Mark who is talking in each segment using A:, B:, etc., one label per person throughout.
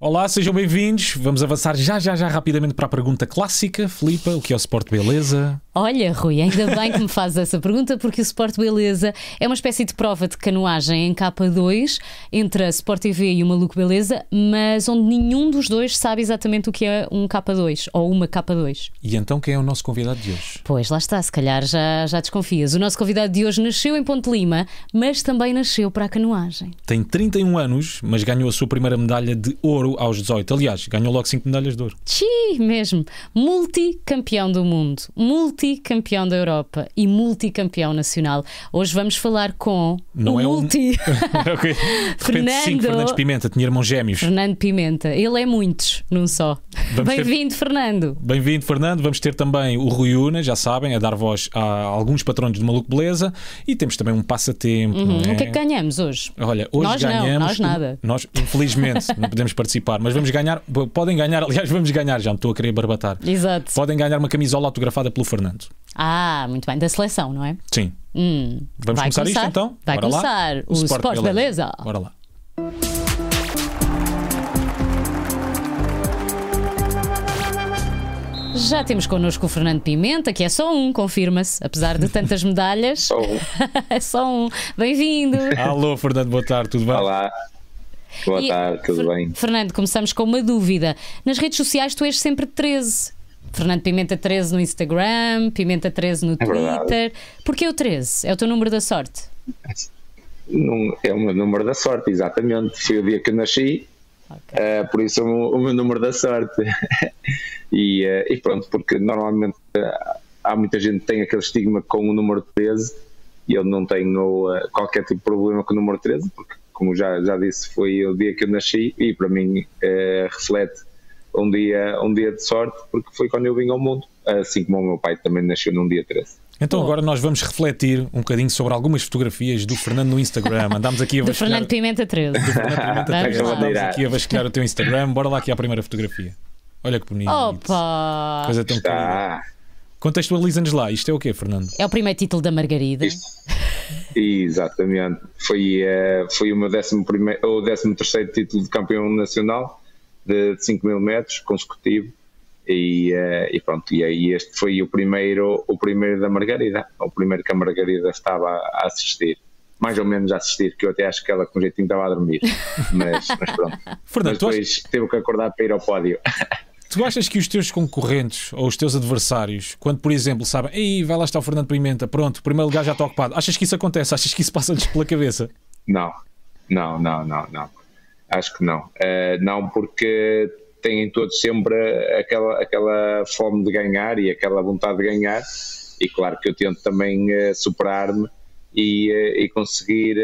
A: Olá, sejam bem-vindos. Vamos avançar já, já, já rapidamente para a pergunta clássica. Filipa, o que é o Sport Beleza?
B: Olha, Rui, ainda bem que me fazes essa pergunta, porque o Sport Beleza é uma espécie de prova de canoagem em K2 entre a Sport TV e o Maluco Beleza, mas onde nenhum dos dois sabe exatamente o que é um K2 ou uma K2.
A: E então quem é o nosso convidado de hoje?
B: Pois, lá está, se calhar já, já desconfias. O nosso convidado de hoje nasceu em Ponte Lima, mas também nasceu para a canoagem.
A: Tem 31 anos, mas ganhou a sua primeira medalha de ouro aos 18. Aliás, ganhou logo 5 medalhas de ouro.
B: Tchi, mesmo. Multicampeão do mundo, multicampeão da Europa e multicampeão nacional. Hoje vamos falar com
A: Não
B: o
A: é um-
B: multi.
A: Repente,
B: Fernando.
A: Fernandes Pimenta, tinha irmãos gêmeos.
B: Fernando Pimenta. Ele é muitos, num só.
A: Vamos ter-
B: Bem-vindo, Fernando.
A: Bem-vindo, Fernando. Vamos ter também o Rui Una, já sabem, a dar voz a alguns patronos de Maluco Beleza. E temos também um passatempo. não
B: Hum,
A: é?
B: O que é que ganhamos hoje?
A: Olha, hoje
B: Nós não,
A: ganhamos.
B: nós nada.
A: Nós, infelizmente, não podemos participar, mas vamos ganhar. Podem ganhar, aliás, vamos ganhar, já me estou a querer barbatar.
B: Exato.
A: Podem ganhar uma camisola autografada pelo Fernando.
B: Ah, muito bem. Da seleção, não é?
A: Sim.
B: Hum.
A: Vamos
B: Vai
A: começar, isto então?
B: Vai
A: Bora lá?
B: começar o, Sport, Beleza.
A: Bora lá.
B: Já temos connosco o Fernando Pimenta, que é só um, confirma-se, apesar de tantas medalhas.
C: Só um.
B: é só um. Bem-vindo.
A: Alô, Fernando, boa tarde, tudo bem?
C: Olá. Boa
B: E,
C: tarde, tudo
B: Fer-
C: bem?
B: Fernando, começamos com uma dúvida. Nas redes sociais tu és sempre 13. Fernando Pimenta 13 no Instagram, Pimenta 13 no
C: É.
B: Twitter. Porquê o 13? É o teu número da sorte?
C: É o meu número da sorte, exatamente. Foi o dia que eu nasci, eh, por isso é o meu, número da sorte. e, eh, e pronto, porque normalmente eh, há muita gente que tem aquele estigma com o número 13 e eu não tenho qualquer tipo de problema com o número 13, porque, como já, já disse, foi o dia que eu nasci e para mim reflete um dia, um dia de sorte, porque foi quando eu vim ao mundo, assim como o meu pai também nasceu num dia 13.
A: Então
B: Bom.
A: agora nós vamos refletir um bocadinho sobre algumas fotografias do Fernando no Instagram. Andámos aqui a
B: Do
A: vasculhar.
B: Fernando Pimenta 13.
A: Fernando Pimenta
B: Vamos
A: três.
B: lá.
A: Andámos aqui a vasculhar o teu Instagram. Bora lá aqui à primeira fotografia. Olha que bonito.
B: Opa!
A: Coisa tão querida.
C: Está.
A: Contextualiza-nos lá. Isto é o quê, Fernando?
B: É o primeiro título da Margarida.
C: Isto- Exatamente. Foi, eh, foi o meu 11 primeiro, ou 13 terceiro título de campeão nacional de 5 mil metros consecutivo. E, eh, e pronto, e aí este foi o primeiro, o primeiro da Margarida, o primeiro que a Margarida estava a assistir. Mais ou menos a assistir, que eu até acho que ela com jeitinho estava a dormir. Mas, mas pronto.
A: Fernando,
C: mas
A: tu achas-
C: depois teve que acordar para ir ao pódio.
A: Tu achas que os teus concorrentes ou os teus adversários, quando por exemplo sabem, ei, vai lá estar o Fernando Pimenta, pronto, o primeiro lugar já está ocupado, achas que isso acontece? Achas que isso passa-lhes pela cabeça?
C: Não, não, não, não, não. Acho que não. Eh, não, porque têm todos sempre aquela, aquela fome de ganhar e aquela vontade de ganhar. E claro que eu tento também eh, superar-me e, eh, e conseguir,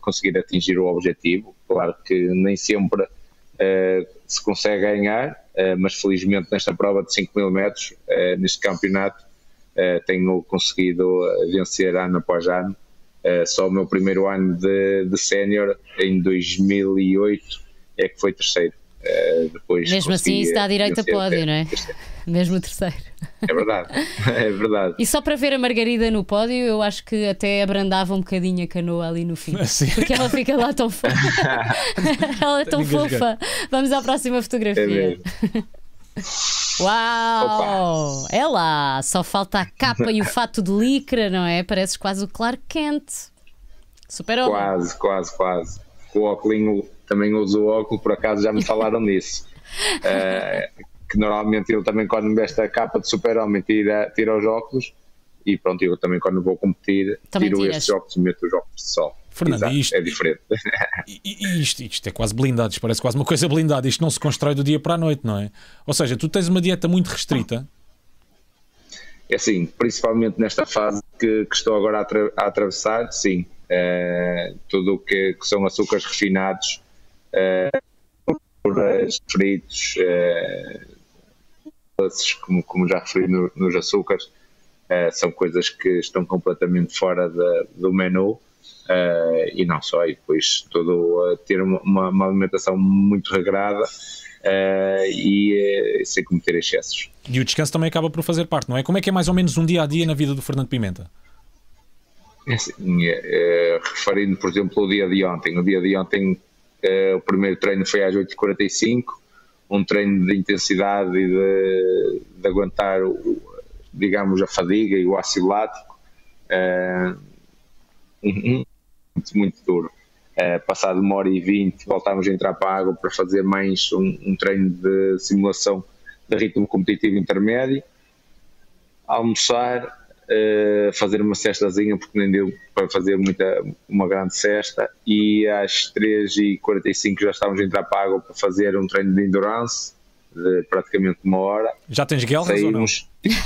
C: conseguir atingir o objetivo. Claro que nem sempre se consegue ganhar, mas felizmente nesta prova de 5 mil metros, neste campeonato, tenho conseguido vencer ano após ano. Uh, só o meu primeiro ano de, de sénior, em 2008, é que foi terceiro. Uh, depois
B: Mesmo assim, isso dá
C: uh,
B: direito a pódio,
C: até
B: não é?
C: terceiro.
B: Mesmo o terceiro.
C: É verdade, é verdade.
B: E só para ver a Margarida no pódio, eu acho que até abrandava um bocadinho a canoa ali no fim.
A: Sim.
B: Porque ela fica lá tão fofa. ela é tão fofa. Vamos à próxima
C: É
B: fotografia.
C: mesmo.
B: Uau! É lá, só falta a capa e o fato de licra, não é? Pareces quase o Clark Kent. Super homem.
C: Quase, quase, quase. O óculos, também uso o óculos, por acaso já me falaram nisso. Uh, que normalmente ele também, quando me veste a capa de super-homem, tira, tira os óculos. E pronto, eu também, quando vou competir,
B: Também
C: tiro
B: tiras.
C: esses óculos e meto os óculos de sol.
A: Fernando, isto-
C: É diferente.
A: Isto, isto é quase blindado, isto parece quase uma coisa blindada. Isto não se constrói do dia para a noite, não é? Ou seja, tu tens uma dieta muito restrita.
C: É assim, principalmente nesta fase que, que estou agora a, atra- a atravessar, sim. Eh, tudo o que, que são açúcares refinados, gorduras, fritos, eh, doces, como, como já referi no- nos açúcares, são coisas que estão completamente fora da- do menu. Eh, e não só, e depois todo eh, ter uma, uma- alimentação muito regrada eh, e eh, sem cometer excessos.
A: E o descanso também acaba por fazer parte, não é? Como é que é mais ou menos um dia a dia na vida do Fernando Pimenta?
C: É assim, referindo, por exemplo, o dia de ontem. O dia de ontem Uh, o primeiro treino foi às 8h45, um treino de intensidade e de, de aguentar, o, digamos, a fadiga e o ácido lático. Uh, muito, muito duro. Uh, passado uma hora e vinte, voltámos a entrar para a água para fazer mais um, um treino de simulação de ritmo competitivo intermédio. Almoçar, uh, fazer uma cestazinha, porque nem deu para fazer muita, uma grande cesta. E às 3h45 já estávamos a entrar para a água para fazer um treino de endurance, de praticamente uma hora.
A: Já tens guelras Saímos, ou não?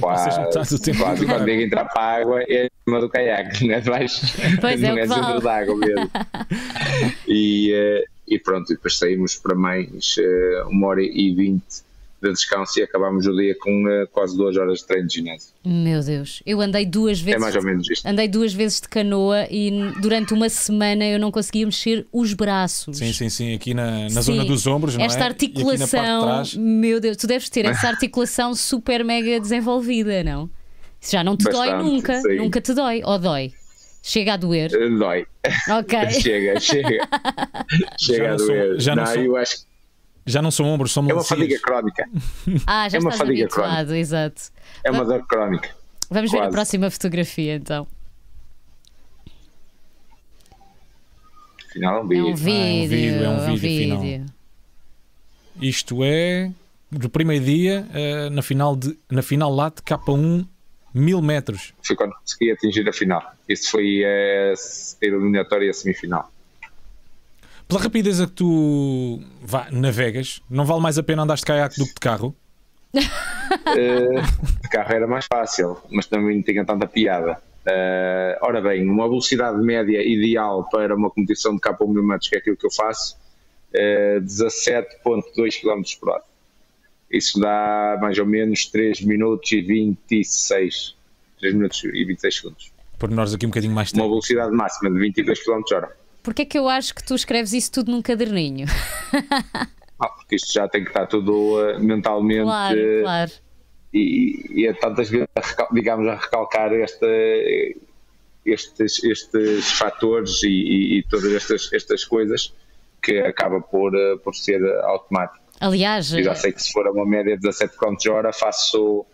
C: quase, quase quando digo entrar para a água é em cima do caiaque, não é debaixo,
B: pois
C: não
B: é,
C: é dentro da água mesmo. e, uh, e pronto, e depois saímos para mais uh, uma hora e vinte de descanso e acabámos o dia com uh, quase duas horas de treino de ginásio.
B: Meu Deus, eu andei duas vezes.
C: É mais ou menos isto.
B: Andei duas vezes de canoa e durante uma semana eu não conseguia mexer os braços.
A: Sim, sim, sim, aqui na, na zona dos ombros, não
B: esta é? articulação,
A: de
B: meu Deus, tu deves ter essa articulação super mega desenvolvida, não? Isso já não te
C: Bastante,
B: dói nunca,
C: sim.
B: nunca te dói, ou dói? Chega a doer?
C: Uh, dói.
B: Ok.
C: chega, chega. chega
A: Já
C: a
A: não sou-
C: doer.
A: já não
C: não,
A: sou-
C: eu acho que
A: Já não são ombros, são
C: é uma fadiga crónica.
B: Ah, já
C: É uma
B: estás
C: fadiga
B: habituado, exato.
C: É uma dor crónica.
B: Vamos ver a
C: Quase.
B: próxima fotografia então.
C: Afinal, é um
B: É
C: vídeo.
B: um vídeo,
A: é um vídeo, afinal. Isto é do primeiro dia eh, na, final de, na final lá de K1 mil metros.
C: Foi quando consegui atingir a final. Isso foi eh, a eliminatória e a semifinal.
A: Pela rapideza que tu vá, navegas, não vale mais a pena andares de caiaque do que de carro?
C: Eh, de carro era mais fácil, mas também não tinha tanta piada. Eh, ora bem, uma velocidade média ideal para uma competição de K1 mil metros, que é aquilo que eu faço, eh, 17.2 km por hora. Isso dá mais ou menos 3 minutos e 26. 3 minutos e 26 segundos.
A: Por nós aqui um bocadinho mais
C: Uma
A: tempo.
C: velocidade máxima de 22 km hora.
B: Porquê é que eu acho que tu escreves isso tudo num caderninho?
C: Ah, porque isto já tem que estar tudo eh, mentalmente
B: Claro,
C: eh,
B: claro.
C: e, e é tantas vezes, digamos, a recalcar esta, estes, estes fatores e, e- e todas estas, estas coisas que acaba por, eh, por ser automático.
B: Aliás,
C: Eu já sei que se for a uma média de 17 km hora faço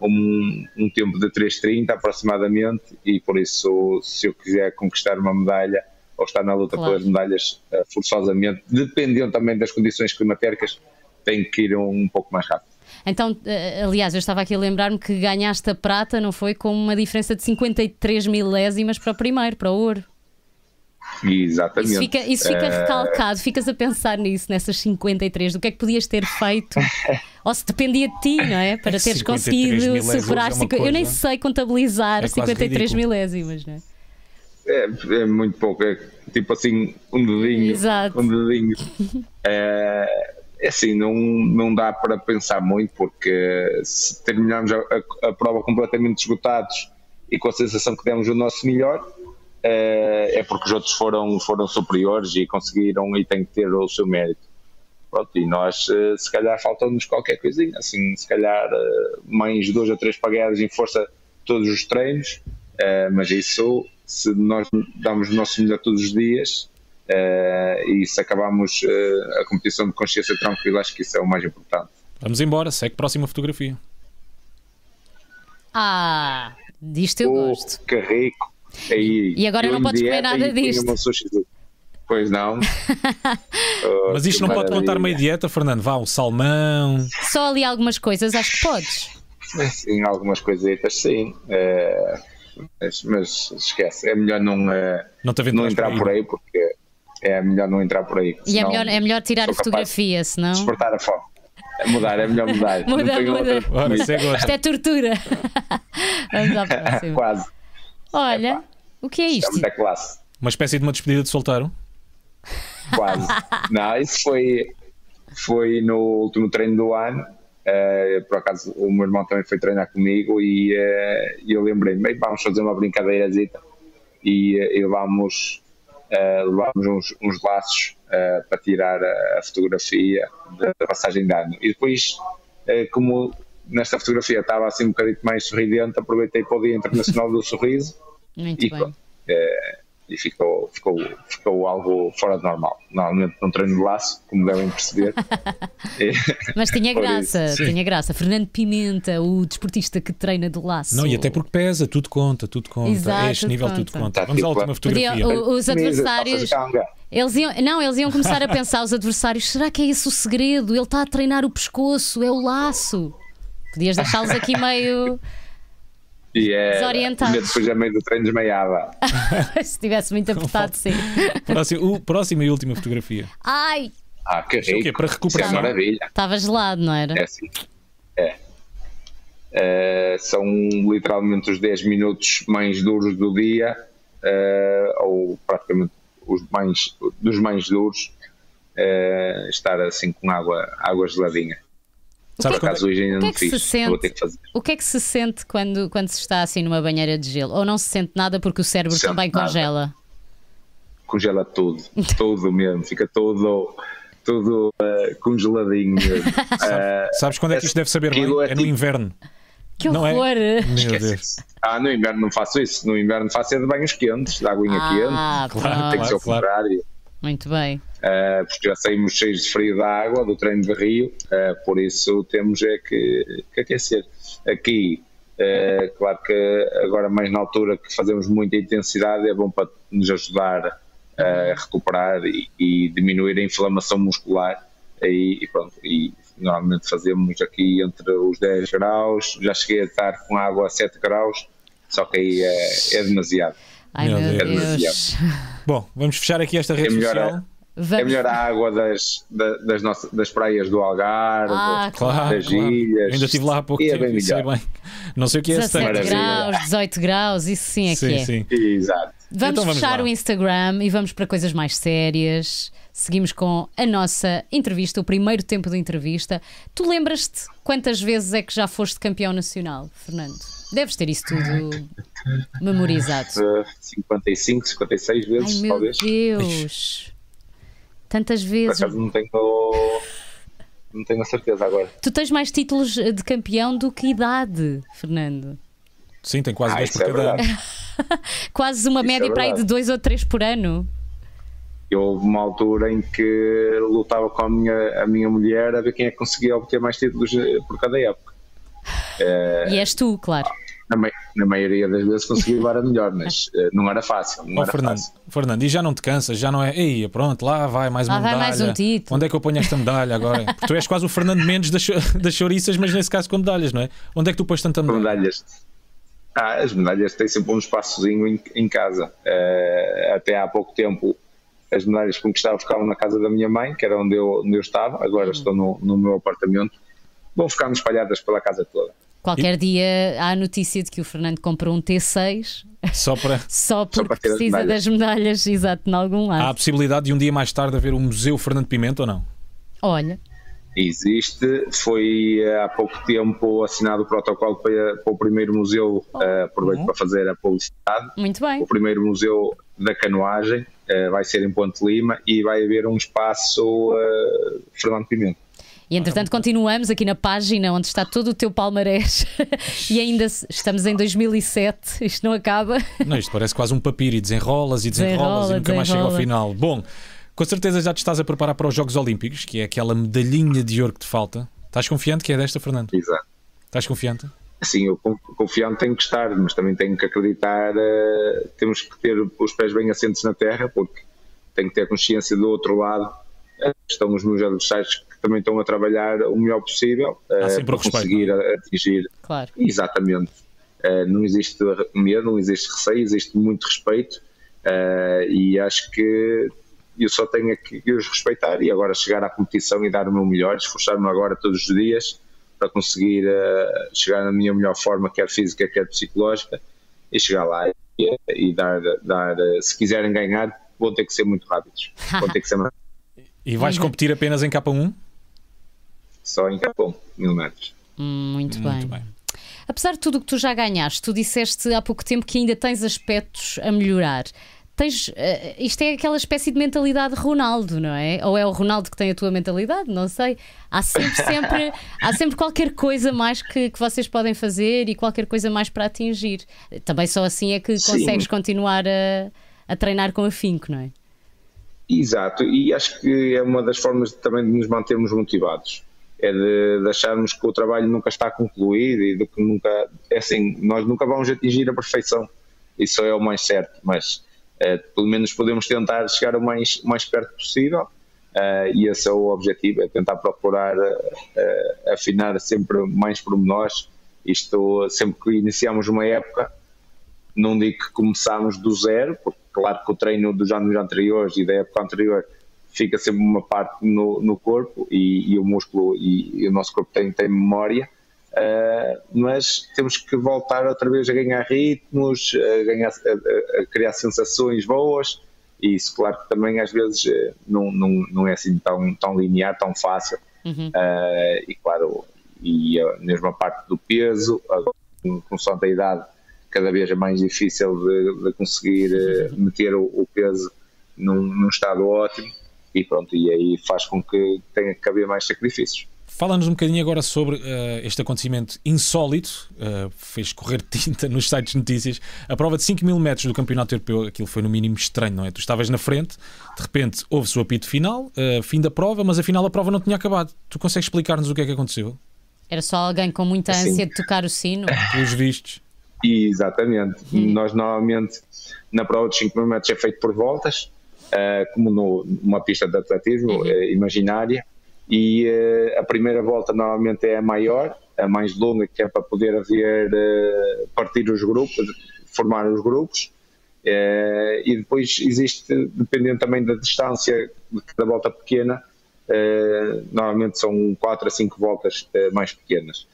C: um, um tempo de 3,30 aproximadamente e por isso se eu quiser conquistar uma medalha ou estar na luta
B: Claro.
C: pelas medalhas eh, forçosamente, dependendo também das condições climatéricas, tenho que ir um, um pouco mais rápido.
B: então, eh, aliás, eu estava aqui a lembrar-me que ganhaste a prata, não foi? Com uma diferença de 53 milésimas para o primeiro, para o ouro.
C: Exatamente.
B: Isso fica, isso fica
C: Eh,
B: recalcado, ficas a pensar nisso, nessas 53, do que é que podias ter feito, ou se dependia de ti, não é? Para teres
A: 53
B: conseguido
A: milésimos
B: superar.
A: é
B: cinqu- eu nem
A: coisa-
B: sei contabilizar
A: É quase
B: 53
A: ridículo.
B: milésimas, não é?
C: É, é muito pouco, é tipo assim, um dedinho.
B: Exato.
C: Um dedinho. É, é assim, não, não dá para pensar muito, porque se terminarmos a, a- a prova completamente esgotados e com a sensação que demos o nosso melhor, é, é porque os outros foram, foram superiores e conseguiram e têm que ter o seu mérito. Pronto, e nós, eh, se calhar, faltou-nos qualquer coisinha, assim, se calhar, eh, mais duas ou três pagadas em força todos os treinos, eh, mas isso, se nós damos o nosso melhor todos os dias eh, e se acabamos eh, a competição de consciência tranquila, acho que isso é o mais importante.
A: Vamos embora, segue próxima fotografia.
B: Ah, disto eu
C: Oh,
B: gosto.
C: que rico! Aí,
B: E agora não podes comer nada disto.
C: Pois não. Oh,
A: Mas isto não pode contar
C: maravilha.
A: meia dieta, Fernando. Vá, o salmão.
B: Só ali algumas coisas, acho que podes.
C: Sim, algumas coisitas, sim. Eh, mas, mas esquece, é melhor não, eh,
A: Não te
C: não entrar por aí, porque é melhor não entrar por aí.
B: E é melhor, é melhor tirar a fotografia, senão.
C: Despertar a fome. É mudar, é melhor mudar.
B: Muda,
C: não tenho
B: muda.
C: outra
A: Ora, você
B: Isto é tortura. Vamos à próxima.
C: Quase.
B: Olha, o que é
C: É
B: isto?
C: muita classe.
A: Uma espécie de uma despedida de solteiro.
C: Quase. não, isso foi, foi no último treino do ano. Eh, por acaso o meu irmão também foi treinar comigo e eh, eu lembrei-me, "Bem, vamos fazer uma brincadeirazita e, eh, e levámos, eh, levámos uns, uns laços para tirar a, a fotografia da passagem de ano. E depois, como nesta fotografia estava assim um bocadinho mais sorridente, aproveitei para o Dia Internacional do Sorriso
B: Muito
C: e
B: bem.
C: E ficou, ficou, ficou algo fora de normal. Normalmente não treino de laço, como devem perceber.
B: Mas tinha graça, tinha graça. Fernando Pimenta, o desportista que treina de laço.
A: Não, e até porque pesa, tudo conta, tudo conta. Exato, é este nível, conta. tudo conta. Tá, Vamos à última fotografia.
B: Podia, os adversários. Eles iam, não, eles iam começar a pensar, os adversários, será que é esse o segredo? Ele está a treinar o pescoço, é o laço. Podias deixá-los aqui meio.
C: E é, Desorientado. Depois a meio do treino desmaiava.
B: Se tivesse muito apertado, sim.
A: Próximo, o, próxima e última fotografia.
B: Ai!
C: Ah, que rico.
A: Isso é para recuperar.
C: é maravilha.
B: Estava gelado, não era?
C: É sim. É. Uh, são literalmente os 10 minutos mais duros do dia, uh, ou praticamente os mais, dos mais duros, uh, estar assim com água, água geladinha.
B: Sabes Por acaso hoje ainda não fiz, sente, vou ter que fazer. O que é que se sente quando, quando se está assim numa banheira de gelo? Ou não se sente nada porque o cérebro sente também nada. congela?
C: Congela tudo, tudo mesmo, fica todo tudo uh, congeladinho mesmo.
A: uh, Sabes quando é que isto deve saber bem? É, é no tipo inverno.
B: Que horror! Não é?
A: Meu Deus.
C: Ah, no inverno não faço isso. No inverno faço é de banhos quentes, de aguinha
B: ah,
C: quente. Claro, Tem que ser o contrário.
B: Muito bem.
C: Uh, porque já saímos cheios de frio da água, do treino de rio, uh, por isso temos é que, que aquecer. Aqui, uh, claro que agora mais na altura que fazemos muita intensidade, é bom para nos ajudar a recuperar e, e diminuir a inflamação muscular. E, e, pronto, e normalmente fazemos aqui entre os 10 graus, já cheguei a estar com água a 7 graus, só que aí é, é demasiado.
B: Ai, meu, meu Deus. Deus.
A: Bom, vamos fechar aqui esta rede é social.
C: Vamos. É melhor a água das, das, nossas, das praias do Algarve,
B: ah,
C: claro, das claro. ilhas.
A: Ainda estive lá há pouco
C: é
A: tempo,
C: bem
A: sei bem. Não sei o que é
B: 17 graus, 18 graus, isso sim é
A: sim,
B: que é.
A: Sim.
C: Exato.
B: Vamos então vamos fechar lá. o Instagram e vamos para coisas mais sérias. Seguimos com a nossa entrevista, o primeiro tempo de entrevista. Tu lembras-te quantas vezes é que já foste campeão nacional, Fernando? Deves ter isso tudo memorizado.
C: 55, 56 vezes,
B: Ai, meu
C: talvez.
B: Deus! Tantas vezes.
C: Por não tenho, não tenho a certeza agora.
B: Tu tens mais títulos de campeão do que idade, Fernando.
A: Sim, tem quase ah, dois por é cada ano.
B: quase uma isso média é para aí de dois ou três por ano.
C: Eu houve uma altura em que lutava com a minha, a minha mulher a ver quem é que conseguia obter mais títulos por cada época.
B: É, e és tu, claro
C: na, na, maioria das vezes consegui levar a melhor, mas uh, não era fácil. Não
A: oh,
C: era
A: Fernando,
C: fácil.
A: Fernando, e já não te cansas? Já não é, ei, pronto, lá vai mais uma
B: lá
A: medalha.
B: Vai mais um título.
A: Onde é que eu ponho esta medalha agora? Porque tu és quase o Fernando Mendes das, das chouriças, mas nesse caso com medalhas, não é? Onde é que tu pões tanta medalha?
C: Medalhas. Ah, as medalhas têm sempre um espaçozinho em, em casa. Uh, até há pouco tempo as medalhas que conquistava ficavam na casa da minha mãe, que era onde eu, onde eu estava, agora uhum. estou no, no meu apartamento. Vão ficar espalhadas pela casa toda.
B: Qualquer e... dia há a notícia de que o Fernando comprou um T6
A: só, para...
B: só porque só precisa das medalhas, exato, em algum lado.
A: Há a possibilidade de um dia mais tarde haver um Museu Fernando Pimenta ou não?
B: Olha.
C: Existe, foi eh, há pouco tempo assinado o protocolo para, para o primeiro museu, oh. uh, aproveito uhum. para fazer a publicidade.
B: Muito bem.
C: O primeiro museu da canoagem uh, vai ser em Ponte Lima e vai haver um espaço uh, Fernando Pimenta.
B: E entretanto continuamos aqui na página onde está todo o teu palmarés e ainda estamos em 2007, isto não acaba.
A: Não, isto parece quase um papiro e desenrolas e desenrolas Desenrola, e nunca mais chega ao final. Bom, com certeza já te estás a preparar para os Jogos Olímpicos, que é aquela medalhinha de ouro que te falta. Estás confiante que é desta, Fernando?
C: Exato.
A: Estás confiante?
C: Sim, eu confiante tenho que estar, mas também tenho que acreditar, uh, temos que ter os pés bem assentes na terra, porque tenho que ter consciência do outro lado. Estão os meus adversários também estão a trabalhar o melhor possível uh, para conseguir atingir.
B: Claro.
C: Exatamente. Uh, não existe medo, não existe receio, existe muito respeito uh, e acho que eu só tenho que os respeitar e agora chegar à competição e dar o meu melhor, esforçar-me agora todos os dias para conseguir chegar na minha melhor forma, quer física, quer psicológica, e chegar lá e, e dar, dar, se quiserem ganhar, vão ter que ser muito rápidos. Vão ter que ser mais
A: e vais uhum. competir apenas em K1?
C: Só em Capão, mil metros.
B: Hum, muito, muito bem. bem. Apesar de tudo o que tu já ganhaste, tu disseste há pouco tempo que ainda tens aspectos a melhorar. Tens, uh, isto é aquela espécie de mentalidade Ronaldo, não é? Ou é o Ronaldo que tem a tua mentalidade? Não sei. Há sempre, sempre, há sempre qualquer coisa mais que, que vocês podem fazer e qualquer coisa mais para atingir. Também só assim é que consegues Sim. continuar a, a treinar com afinco, não é?
C: Exato, e acho que é uma das formas também de nos mantermos motivados. É de, de acharmos que o trabalho nunca está concluído e de que nunca. É assim, nós nunca vamos atingir a perfeição, isso é o mais certo, mas uh, pelo menos podemos tentar chegar o mais, mais perto possível uh, e esse é o objetivo: é tentar procurar uh, afinar sempre mais pormenores. Isto, sempre que iniciamos uma época, não digo que começamos do zero, porque claro que o treino dos anos anteriores e da época anterior fica sempre uma parte no, no corpo e, e, o músculo e, e, o nosso corpo tem, tem memória, uh, mas temos que voltar outra vez a ganhar ritmos, a, ganhar, a, a, criar sensações boas. E isso claro que também às vezes eh, não, não, não é assim tão, tão linear, tão fácil. Uhum. uh, e claro, e a mesma parte do peso, a função da idade cada vez é mais difícil de, de conseguir uh, meter o, o peso num, num, estado ótimo e pronto, e aí faz com que tenha que haver mais sacrifícios.
A: Fala-nos um bocadinho agora sobre uh, este acontecimento insólito, uh, fez correr tinta nos sites de notícias, a prova de 5 mil metros do Campeonato Europeu, aquilo foi no mínimo estranho, não é? Tu estavas na frente, de repente houve-se o apito final, uh, fim da prova, mas afinal a prova não tinha acabado. Tu consegues explicar-nos o que é que aconteceu?
B: Era só alguém com muita assim, ânsia de tocar o sino?
A: Pelos vistos.
C: Exatamente. Hum. Nós normalmente na prova de 5 mil metros é feito por voltas, como no, numa pista de atletismo uhum. uh, imaginária, e uh, a primeira volta normalmente é a maior, a mais longa, que é para poder haver partir os grupos, formar os grupos. e depois existe, dependendo também da distância de cada volta pequena, normalmente são 4 a 5 voltas mais pequenas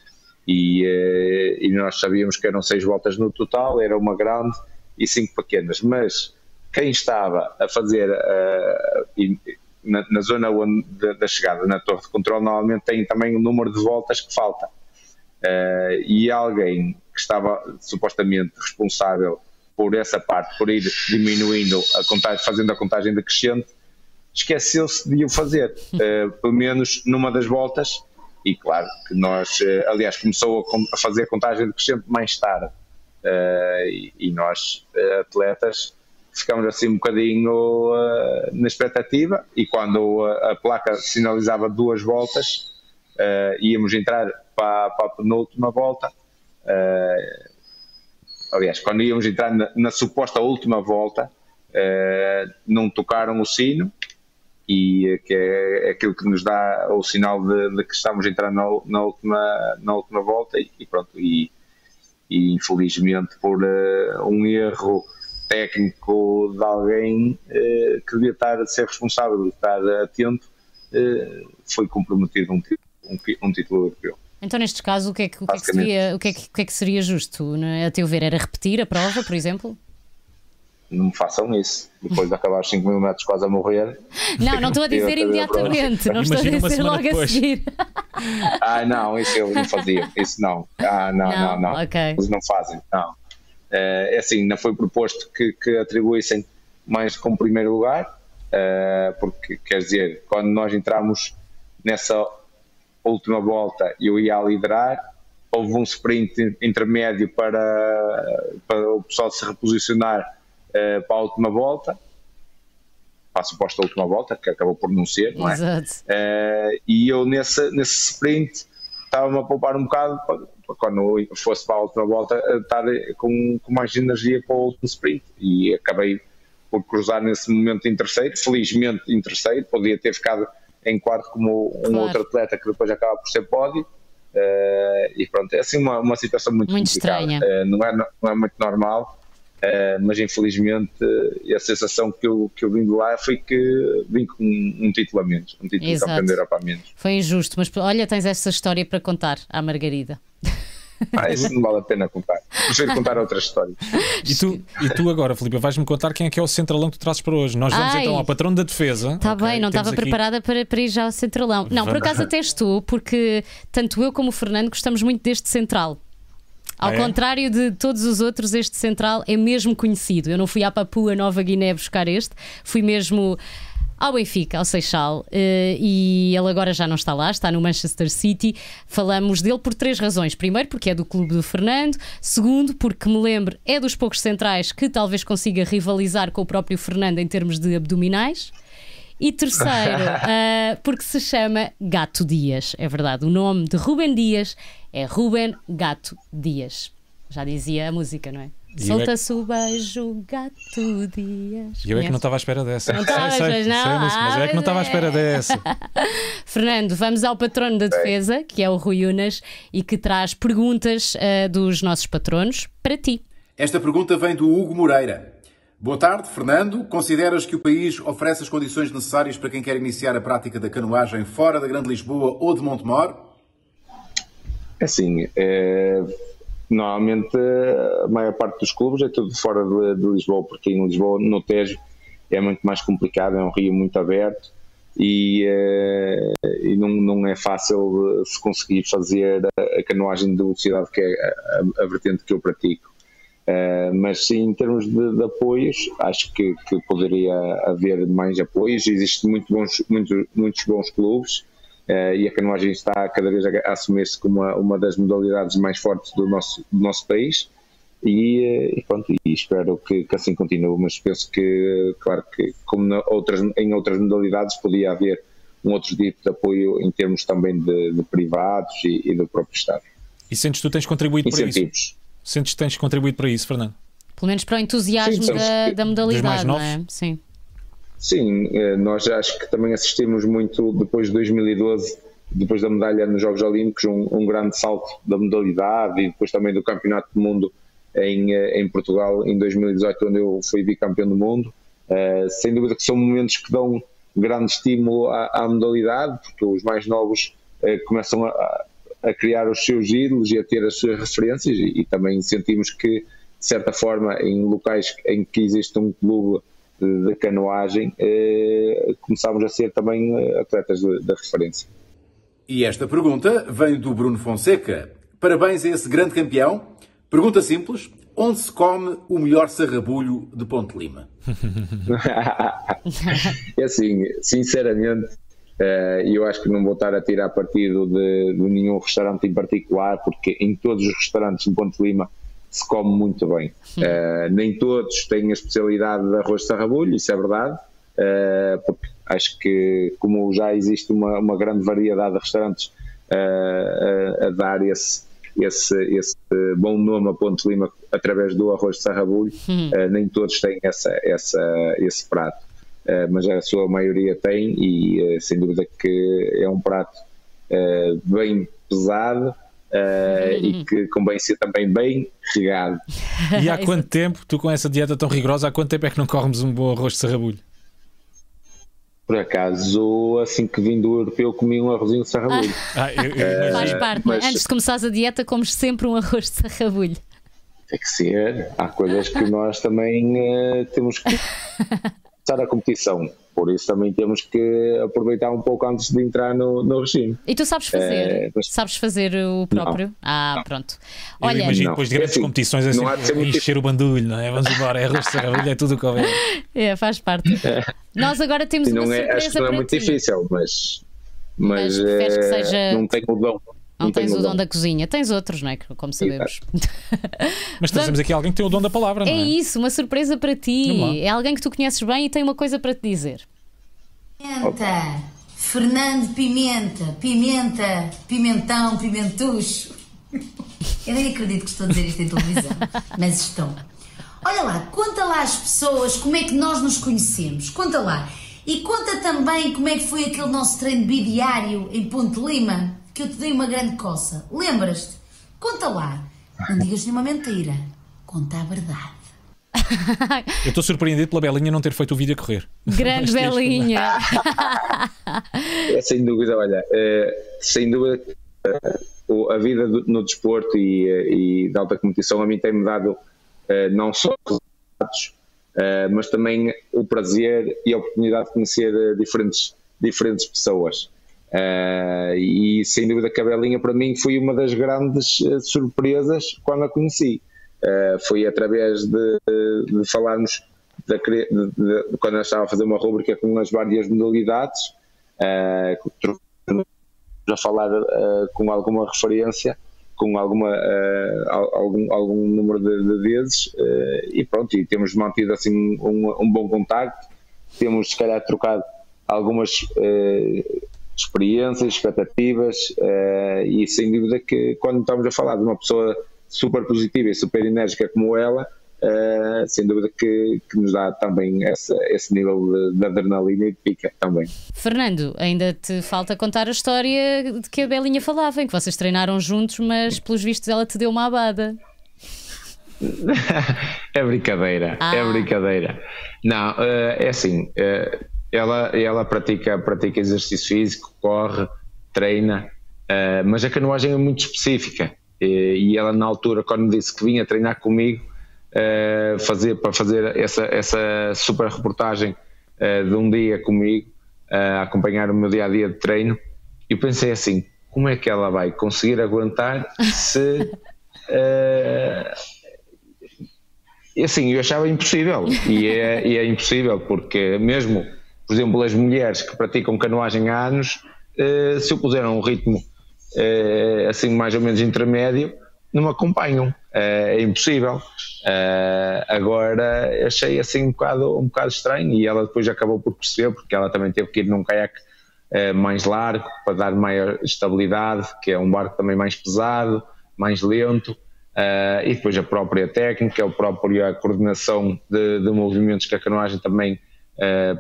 C: e, eh, e nós sabíamos que eram seis voltas no total, era uma grande e cinco pequenas, mas quem estava a fazer uh, na, na, zona onde, da, chegada, na torre de controle, normalmente tem também o número de voltas que falta. Uh, e alguém que estava supostamente responsável por essa parte, por ir diminuindo a contagem, fazendo a contagem decrescente, esqueceu-se de o fazer. Uh, pelo menos numa das voltas, e claro que nós, eh, aliás, começou a, fazer a contagem decrescente mais tarde uh, e, e, nós, uh, atletas, ficamos assim um bocadinho uh, na expectativa e quando a, a, placa sinalizava duas voltas, íamos entrar para, para, a penúltima volta. aliás, quando íamos entrar na, na suposta última volta, não tocaram o sino e que é, é aquilo que nos dá o sinal de, de que estamos a entrar na, na, última, na última volta e, e pronto, e, e, infelizmente por uh, um erro técnico de alguém uh, que devia estar a ser responsável, estar atento, uh, foi comprometido um, um, um título europeu.
B: Então, nestes casos, o que é que, o que, é que seria, o que, é que, é que seria justo? É? A teu ver, era repetir a prova, por exemplo?
C: não me façam isso. Depois de acabar os 5 mil metros quase a morrer.
B: Não, não estou a dizer imediatamente, não estou a dizer logo depois. a seguir.
C: Ah, não, isso eu não fazia. Isso não. Ah, não, não, não. não. Okay. Eles não fazem, não. Eh, é assim, não foi proposto que, que atribuíssem mais como primeiro lugar, eh, porque quer dizer, quando nós entramos nessa última volta, eu ia a liderar, houve um sprint intermédio para, para o pessoal se reposicionar uh, para a última volta, para a suposta última volta, que acabou por não ser, não é? Exato. E eu nesse, nesse sprint estava-me a poupar um bocado quando fosse para a última volta estar com, com mais energia para o último sprint e acabei por cruzar nesse momento em terceiro, felizmente em terceiro, podia ter ficado em quarto como um claro. outro atleta que depois acaba por ser pódio uh, e pronto, é assim uma, uma situação muito,
B: muito estranha, uh,
C: não, é, não é muito normal Uh, mas infelizmente a sensação que eu, que eu vim de lá foi que vim com um, um título a menos, um título Exato. de campeão da Europa a menos.
B: Foi injusto, mas olha, tens essa história para contar à Margarida.
C: Ah, isso não vale a pena contar. Prefiro contar outras histórias.
A: E tu, e tu agora, Filipe, vais-me contar quem é que é o centralão que tu trazes para hoje. Nós vamos Ai, então ao patrão da defesa.
B: Está okay, bem, não estava aqui... preparada para, para ir já ao centralão. Não, por acaso até estou, porque tanto eu como o Fernando gostamos muito deste central. Ao ah, é? contrário de todos os outros, este central é mesmo conhecido. Eu não fui à Papua Nova Guiné buscar este, fui mesmo ao Benfica, ao Seixal, eh, e ele agora já não está lá, está no Manchester City. Falamos dele por três razões. Primeiro, porque é do clube do Fernando. Segundo, porque me lembro, é dos poucos centrais que talvez consiga rivalizar com o próprio Fernando em termos de abdominais. E terceiro, uh, porque se chama Gato Dias. É verdade, o nome de Ruben Dias é Ruben Gato Dias. Já dizia a música, não é?
A: É
B: Solta-se o beijo, gato Dias.
A: E eu é que não estava à espera dessa.
B: Não estavas,
A: sei, sei,
B: mas não.
A: sei, mas eu é que não estava à espera dessa.
B: Fernando, vamos ao patrono da defesa, que é o Rui Unas, e que traz perguntas uh, dos nossos patronos para ti.
D: Esta pergunta vem do Hugo Moreira. Boa tarde, Fernando. Consideras que o país oferece as condições necessárias para quem quer iniciar a prática da canoagem fora da Grande Lisboa ou de Montemor?
C: Assim, é, normalmente a maior parte dos clubes é tudo fora de, de, Lisboa, porque em Lisboa, no Tejo, é muito mais complicado, é um rio muito aberto e, é, e não, não, é fácil se conseguir fazer a, canoagem de velocidade, que é a, a vertente que eu pratico. Uh, mas sim, em termos de, de apoios, acho que, que, poderia haver mais apoios. Existem muito bons, muito, muitos bons clubes e a canoagem está cada vez a, assumir-se como uma, uma, das modalidades mais fortes do nosso, do nosso país. E, uh, e, pronto, e espero que, que, assim continue. Mas penso que, claro, que como outras, em outras modalidades, podia haver um outro tipo de apoio em termos também de, de privados e, e, do próprio Estado.
A: E sentes que tu tens contribuído para isso? Sentes que tens contribuído para isso, Fernando?
B: Pelo menos para o entusiasmo Sim, da, da, modalidade, não é?
C: Sim. Sim, eh, nós acho que também assistimos muito depois de 2012, depois da medalha nos Jogos Olímpicos, um, um grande salto da modalidade e depois também do Campeonato do Mundo em, eh, em Portugal em 2018, onde eu fui bicampeão do mundo. Uh, sem dúvida que são momentos que dão grande estímulo à, à modalidade, porque os mais novos uh, começam a, a criar os seus ídolos e a ter as suas referências e, e, também sentimos que, de certa forma, em locais em que existe um clube de canoagem, eh, começámos a ser também eh, atletas da referência.
D: E esta pergunta vem do Bruno Fonseca. Parabéns a esse grande campeão. Pergunta simples: onde se come o melhor sarrabulho de Ponte Lima?
C: é assim, sinceramente, Uh, e eu acho que não vou estar a tirar partido de, de, nenhum restaurante em particular, porque em todos os restaurantes de Ponte Lima se come muito bem. Uh, nem todos têm a especialidade de arroz de sarrabulho, isso é verdade, uh, porque acho que, como já existe uma, uma grande variedade de restaurantes a, a, dar esse, esse, esse bom nome a Ponte Lima através do arroz de sarrabulho, nem todos têm essa, essa, esse prato. Eh, mas a sua maioria tem e eh, sem dúvida que é um prato bem pesado Uh, e que convém ser também bem regado.
A: E há quanto tempo, tu com essa dieta tão rigorosa, há quanto tempo é que não corres um bom arroz de sarrabulho?
C: Por acaso, assim que vim do europeu, comi um arrozinho de sarrabulho.
B: Ah, eu, eu uh, Faz parte, é? mas... antes de começares a dieta, comes sempre um arroz de sarrabulho.
C: Tem que ser. Há coisas que nós também uh, temos que começar a competição. Por isso também temos que aproveitar um pouco antes de entrar no, no regime.
B: E tu sabes fazer? É, mas... Sabes fazer o próprio? Não. Ah, não. pronto.
A: Olha, Eu imagino depois de grandes é assim, competições assim, encher o bandulho, não é? Vamos embora, é arroz de é tudo o que houver.
B: É, faz parte. Nós agora temos uma
C: é,
B: surpresa
C: acho que não é muito ti. difícil, mas, mas, mas é, seja... não tenho o dom.
B: Não, não tens o dom, dom da cozinha, tens outros, não é? Como sabemos.
A: Mas trazemos aqui alguém que tem o dom da palavra, não é?
B: É isso, uma surpresa para ti. É alguém que tu conheces bem e tem uma coisa para te dizer.
E: Pimenta, Fernando Pimenta, Pimenta, Pimentão, Pimentucho. Eu nem acredito que estou a dizer isto em televisão, mas estou. Olha lá, conta lá às pessoas como é que nós nos conhecemos. Conta lá. E conta também como é que foi aquele nosso treino bidiário em Ponte Lima que eu te dei uma grande coça. Lembras-te? Conta lá. Não digas nenhuma mentira. Conta a verdade.
A: Eu estou surpreendido pela Belinha não ter feito o vídeo a correr.
B: Grande Belinha!
C: é, sem dúvida, olha, é, sem dúvida, é, a vida no desporto e, eh, e da alta competição a mim tem-me dado é, não só resultados, mas também o prazer e a oportunidade de conhecer diferentes, diferentes pessoas. Uh, e sem dúvida que a Belinha para mim foi uma das grandes uh, surpresas quando a conheci. Uh, foi através de, de, falarmos de, de, de, quando eu estava a fazer uma rubrica com as várias modalidades, a falar com alguma referência, com alguma, algum, algum número de, de vezes, e pronto, e temos mantido assim um, um bom contacto, temos se calhar trocado algumas experiências, expectativas, e sem dúvida que quando estamos a falar de uma pessoa super positiva e super enérgica como ela, Uh, sem dúvida que, que, nos dá também essa, esse nível de, de, adrenalina e de pica também.
B: Fernando, ainda te falta contar a história de que a Belinha falava, em que vocês treinaram juntos, mas pelos vistos ela te deu uma abada.
C: é brincadeira, ah. é brincadeira. Não, uh, é assim, uh, ela, ela pratica, pratica exercício físico, corre, treina, mas a canoagem é muito específica. E ela, na altura, quando me disse que vinha treinar comigo, uh, fazer, para fazer essa, essa super reportagem uh, de um dia comigo, uh, acompanhar o meu dia a dia de treino. E pensei assim: como é que ela vai conseguir aguentar se. e assim, eu achava impossível, e é, e é impossível, porque mesmo, por exemplo, as mulheres que praticam canoagem há anos, se eu puser um ritmo assim mais ou menos intermédio, não me acompanham é, é impossível. Agora achei assim um bocado, um bocado estranho e ela depois acabou por perceber, porque ela também teve que ir num caiaque mais largo para dar maior estabilidade, que é um barco também mais pesado, mais lento. E depois a própria técnica, a própria coordenação de, de movimentos que a canoagem também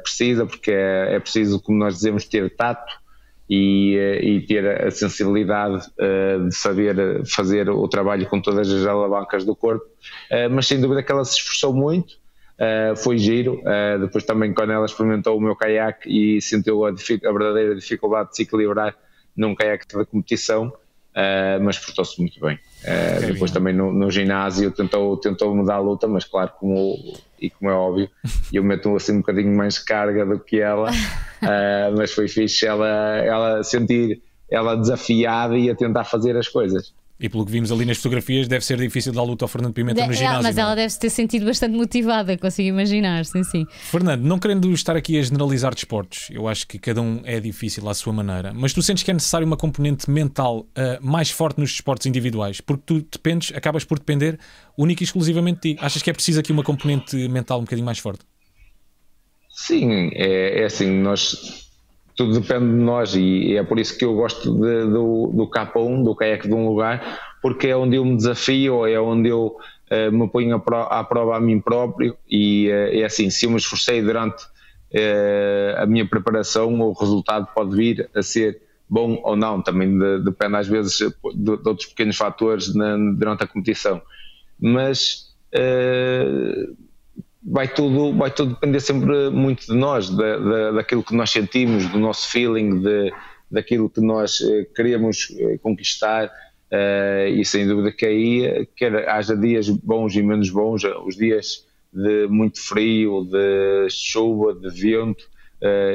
C: precisa, porque é, é preciso, como nós dizemos, ter tato e, eh, e ter a sensibilidade uh, de saber fazer o trabalho com todas as alavancas do corpo, uh, mas sem dúvida que ela se esforçou muito, uh, foi giro, depois também quando ela experimentou o meu caiaque e sentiu a, a verdadeira dificuldade de se equilibrar num caiaque de competição, mas portou-se muito bem. depois também no, no, ginásio tentou, tentou mudar a luta, mas claro, como, e como é óbvio, eu meto assim um bocadinho mais carga do que ela, uh, mas foi fixe ela, ela sentir ela desafiada e a tentar fazer as coisas.
A: E pelo que vimos ali nas fotografias, deve ser difícil dar luta ao Fernando Pimenta de, no ginásio.
B: mas ela é? deve se ter sentido bastante motivada, consigo imaginar, sim, sim.
A: Fernando, não querendo estar aqui a generalizar desportos, eu acho que cada um é difícil à sua maneira, mas tu sentes que é necessário uma componente mental uh, mais forte nos desportos individuais, porque tu dependes, acabas por depender única e exclusivamente de ti. Achas que é preciso aqui uma componente mental um bocadinho mais forte?
C: Sim, é, é assim, nós tudo depende de nós e é por isso que eu gosto de, do, do K1, do kayak de um lugar, porque é onde eu me desafio, é onde eu uh, me ponho à prova a mim próprio e uh, é assim, se eu me esforcei durante uh, a minha preparação, o resultado pode vir a ser bom ou não, também de, depende às vezes de, de, outros pequenos fatores na, durante a competição, mas vai tudo, vai tudo depender sempre muito de nós, da, da, daquilo que nós sentimos, do nosso feeling, de, daquilo que nós uh, queremos uh, conquistar. Uh, e sem dúvida que aí, quer haja dias bons e menos bons, os dias de muito frio, de chuva, de vento,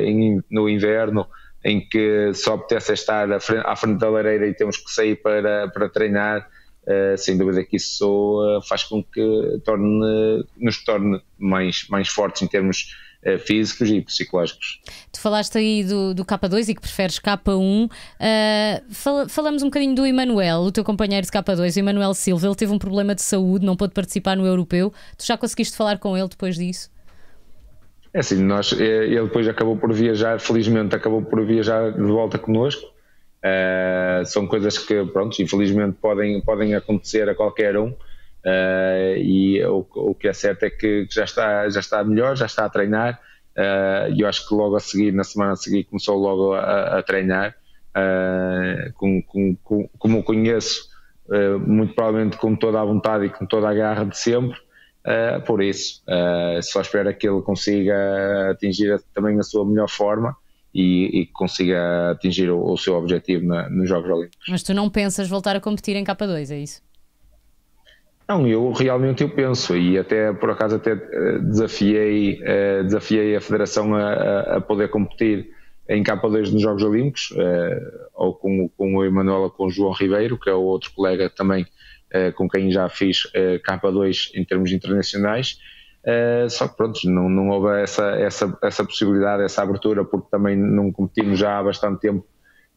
C: em, no inverno, em que só apetece estar à frente, à frente da lareira e temos que sair para, para treinar Uh, sem dúvida que isso uh, faz com que torne, nos torne mais, mais fortes em termos uh, físicos e psicológicos.
B: Tu falaste aí do, do K2 e que preferes K1. Fal falamos um bocadinho do Emanuel, o teu companheiro de K2, o Emanuel Silva. Ele teve um problema de saúde, não pôde participar no europeu. Tu já conseguiste falar com ele depois disso?
C: É assim, nós, ele depois acabou por viajar, felizmente acabou por viajar de volta connosco Uh, são coisas que, pronto, infelizmente podem, podem acontecer a qualquer um. Uh, e o, o, que é certo é que já está, já está melhor, já está a treinar. Uh, e eu acho que logo a seguir, na semana a seguir, começou logo a, a treinar. Com, com, com, como o conheço, muito provavelmente com toda a vontade e com toda a garra de sempre. por isso, só espero que ele consiga atingir também a sua melhor forma e, e consiga atingir o, o seu objetivo na, nos Jogos Olímpicos.
B: Mas tu não pensas voltar a competir em K2, é isso?
C: Não, eu realmente eu penso e até por acaso até eh, desafiei, eh, desafiei a Federação a, a poder competir em K2 nos Jogos Olímpicos, eh, ou com, com o Emanuel ou com o João Ribeiro, que é o outro colega também com quem já fiz K2 em termos internacionais, Uh, só que pronto, não, não houve essa, essa, essa possibilidade, essa abertura, porque também não competimos já há bastante tempo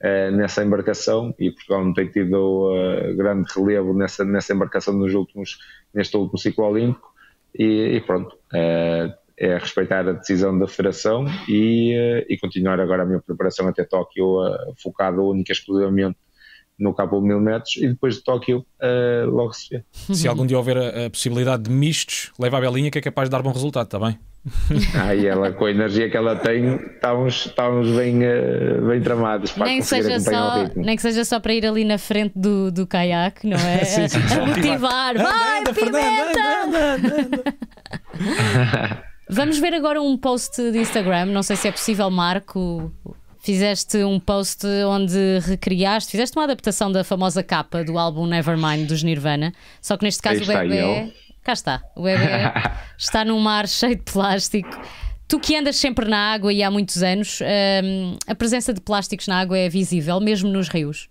C: uh, nessa embarcação e Portugal não tem tido uh, grande relevo nessa, nessa embarcação nos últimos, neste último ciclo olímpico. E, e pronto, é respeitar a decisão da Federação e, e continuar agora a minha preparação até Tóquio focado única e exclusivamente no cabo mil metros e depois de Tóquio uh, logo se vê.
A: Se algum dia houver a, a, possibilidade de mistos, leva a Belinha que é capaz de dar bom resultado, está bem?
C: ah, e ela com a energia que ela tem, estamos, estamos bem, uh, bem tramados para nem seja
B: só, Nem que seja só para ir ali na frente do, do caiaque, não é? sim, sim, a motivar. Vai, anda, pimenta! Anda, anda, Vamos ver agora um post de Instagram, não sei se é possível, Marco, Fizeste um post onde recriaste, fizeste uma adaptação da famosa capa do álbum Nevermind dos Nirvana, só que neste caso o bebê. Cá está, o bebê está num mar cheio de plástico. Tu que andas sempre na água e há muitos anos, hum, a presença de plásticos na água é visível, mesmo nos rios?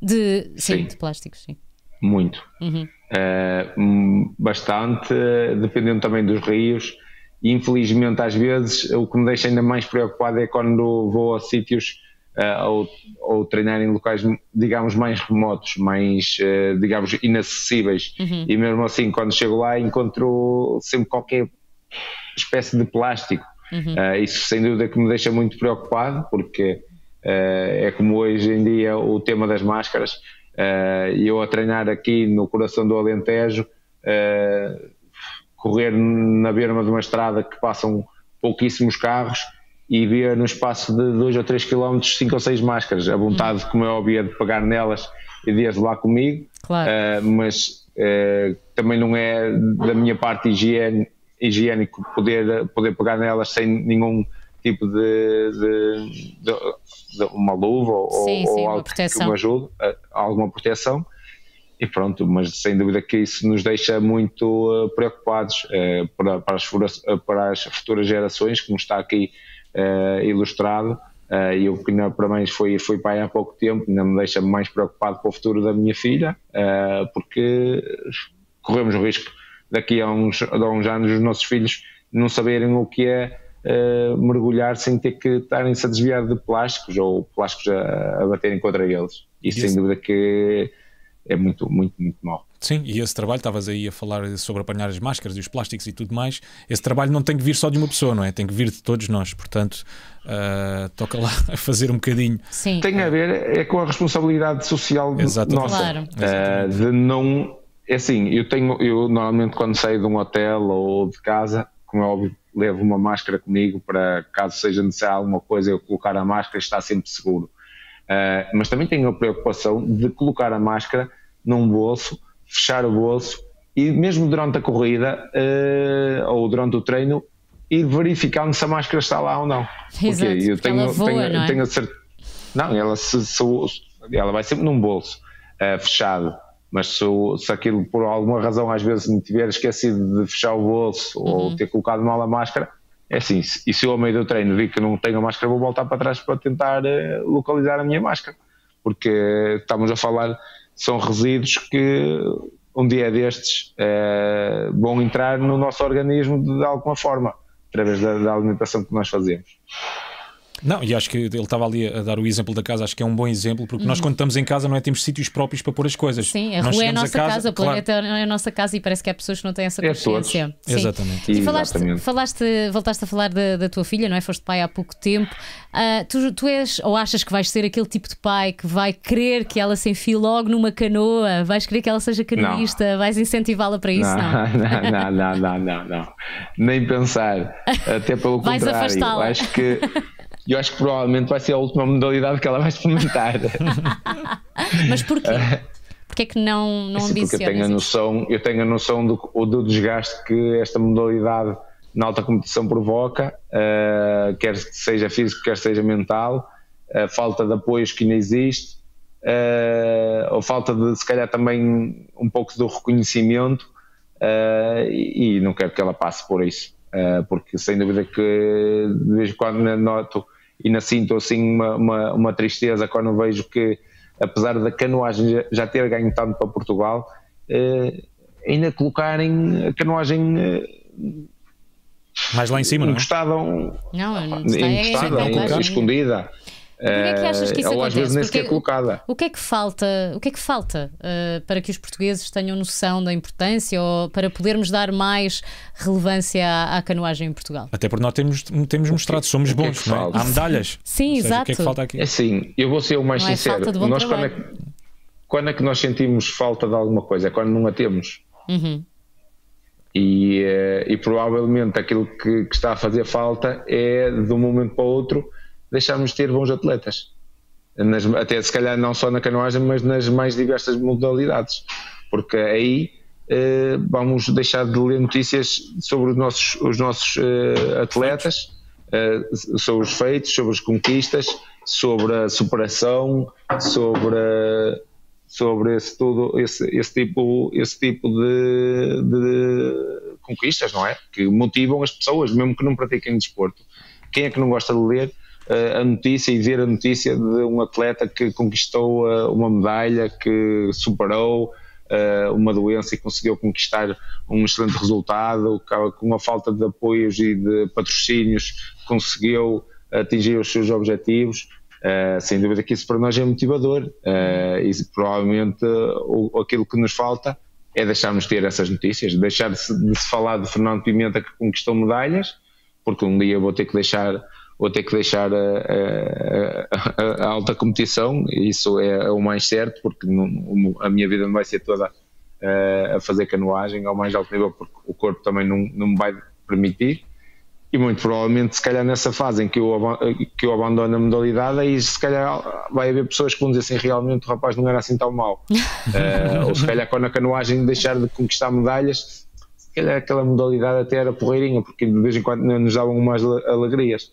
B: De, sim, sim. de plásticos, sim.
C: Muito. Uhum. Uh, bastante, dependendo também dos rios e infelizmente às vezes o que me deixa ainda mais preocupado é quando vou a sítios uh, ou, ou treinar em locais digamos mais remotos, mais uh, digamos inacessíveis uhum. e mesmo assim quando chego lá encontro sempre qualquer espécie de plástico uhum. uh, isso sem dúvida que me deixa muito preocupado porque é como hoje em dia o tema das máscaras e eu a treinar aqui no coração do Alentejo correr na berma de uma estrada que passam pouquíssimos carros e ver no espaço de 2 ou 3 km 5 ou 6 máscaras. A vontade, hum. como é óbvio, é de pegar nelas e de as levar comigo, claro. uh, mas uh, também não é da minha parte higiene, higiênico poder, poder pegar nelas sem nenhum tipo de, de, de, de uma luva sim, ou, sim, ou algo que me ajude, uh, alguma proteção e pronto, mas sem dúvida que isso nos deixa muito uh, preocupados uh, para, para, as futuras, uh, para, as futuras gerações, como está aqui ilustrado. E eu que para mim foi, foi pai há pouco tempo, ainda me deixa mais preocupado com o futuro da minha filha, porque corremos o risco daqui a uns, a uns anos os nossos filhos não saberem o que é mergulhar sem ter que estarem-se a desviar de plásticos ou plásticos a, a baterem contra eles. Isso, sem dúvida que é muito, muito, muito mau.
A: Sim, e esse trabalho, estavas aí a falar sobre apanhar as máscaras e os plásticos e tudo mais, esse trabalho não tem que vir só de uma pessoa, não é? Tem que vir de todos nós, portanto, uh, toca lá a fazer um bocadinho.
C: Sim. Tem a ver é com a responsabilidade social Exatamente. nossa, claro. uh, de não, é assim, eu tenho, eu normalmente quando saio de um hotel ou de casa, como é óbvio, levo uma máscara comigo para caso seja necessário alguma coisa eu colocar a máscara está sempre seguro. Uh, mas também tenho a preocupação de colocar a máscara num bolso, fechar o bolso e mesmo durante a corrida uh, ou durante o treino ir verificando se a máscara está lá ou não.
B: Exato, porque eu tenho, ela voa, tenho, não é? tenho a certeza.
C: Não, ela, se, se, ela vai sempre num bolso uh, fechado. Mas se, se aquilo por alguma razão às vezes me tiver esquecido de fechar o bolso uhum. ou ter colocado mal a máscara, é assim, e se eu ao meio do treino vi que não tenho a máscara, vou voltar para trás para tentar uh, localizar a minha máscara, porque estamos a falar, são resíduos que um dia destes uh, vão entrar no nosso organismo de, de alguma forma, através da, da alimentação que nós fazemos.
A: Não, e acho que ele estava ali a dar o exemplo da casa, acho que é um bom exemplo, porque uhum. nós quando estamos em casa não é temos sítios próprios para pôr as coisas.
B: Sim, a nós rua é a nossa a casa, casa, o planeta claro. é a nossa casa e parece que há pessoas que não têm essa consciência.
A: É Exatamente.
B: E falaste, falaste, voltaste a falar da, da, tua filha, não é? Foste pai há pouco tempo. Uh, tu, tu és, ou achas que vais ser aquele tipo de pai que vai querer que ela se enfie logo numa canoa, vais querer que ela seja canoista, não. vais incentivá-la para isso?
C: Não, não, não, não, não, não, Nem pensar. Até pelo vais contrário. Afastá-la. Acho que E eu acho que provavelmente vai ser a última modalidade que ela vai experimentar.
B: Mas porquê? Porquê é que não, não
C: Sim, Porque eu tenho, a noção, eu tenho a noção do, do desgaste que esta modalidade na alta competição provoca, uh, quer seja físico, quer seja mental, a uh, falta de apoios que ainda existe, uh, ou falta de, se calhar, também um pouco do reconhecimento, uh, e, e, não quero que ela passe por isso, porque sem dúvida que de vez em quando noto e ainda sinto assim uma, uma, uma, tristeza quando vejo que, apesar da canoagem já ter ganho tanto para Portugal, eh, ainda colocarem a canoagem eh,
A: Mais lá em cima, não é?
C: encostada,
B: Não, não está,
C: encostada,
B: é, é,
C: escondida.
B: Porquê é que achas que isso
C: ou às
B: acontece?
C: vezes nem sequer
B: Porque-
C: colocada.
B: O que é que falta, o que é que falta eh, para que os portugueses tenham noção da importância ou para podermos dar mais relevância à, à canoagem em Portugal?
A: Até porque nós temos, temos mostrado, somos
C: o que é
A: bons,
C: que
A: não é? Há medalhas.
B: Sim,
A: seja, O que é
B: exato.
A: que falta aqui?
C: É assim, eu vou ser o mais
B: Não é
C: sincero.
B: falta de bom
C: nós quando é, quando é que nós sentimos falta de alguma coisa? É quando não a temos.
B: Uhum.
C: E, eh, e provavelmente aquilo que, que está a fazer falta é de um momento para o outro deixarmos de ter bons atletas. Nas- até se calhar não só na canoagem, mas nas mais diversas modalidades. Porque aí eh, vamos deixar de ler notícias sobre os nossos, os nossos eh, atletas, eh, sobre os feitos, sobre as conquistas, sobre a superação, sobre, sobre esse, tudo, esse, esse tipo, esse tipo de, de conquistas, não é? Que motivam as pessoas, mesmo que não pratiquem desporto. Quem é que não gosta de ler a notícia e ver a notícia de um atleta que conquistou eh, uma medalha, que superou eh, uma doença e conseguiu conquistar um excelente resultado, com a falta de apoios e de patrocínios conseguiu atingir os seus objetivos. Sem dúvida que isso para nós é motivador e provavelmente o, aquilo que nos falta é deixarmos ter essas notícias, deixar de se, de se falar de Fernando Pimenta que conquistou medalhas, porque um dia vou ter que deixar vou ter que deixar a, a- a- alta competição, isso é, o mais certo, porque não- a minha vida não vai ser toda uh, a fazer canoagem ao mais alto nível, porque o corpo também não, não me vai permitir. E muito provavelmente, se calhar nessa fase em que eu, que eu abandono a modalidade, aí se calhar vai haver pessoas que vão dizer assim: realmente o rapaz não era assim tão mau. Eh, ou se calhar quando a canoagem deixar de conquistar medalhas, se calhar aquela modalidade até era porreirinha, porque de vez em quando nos davam umas ale- alegrias.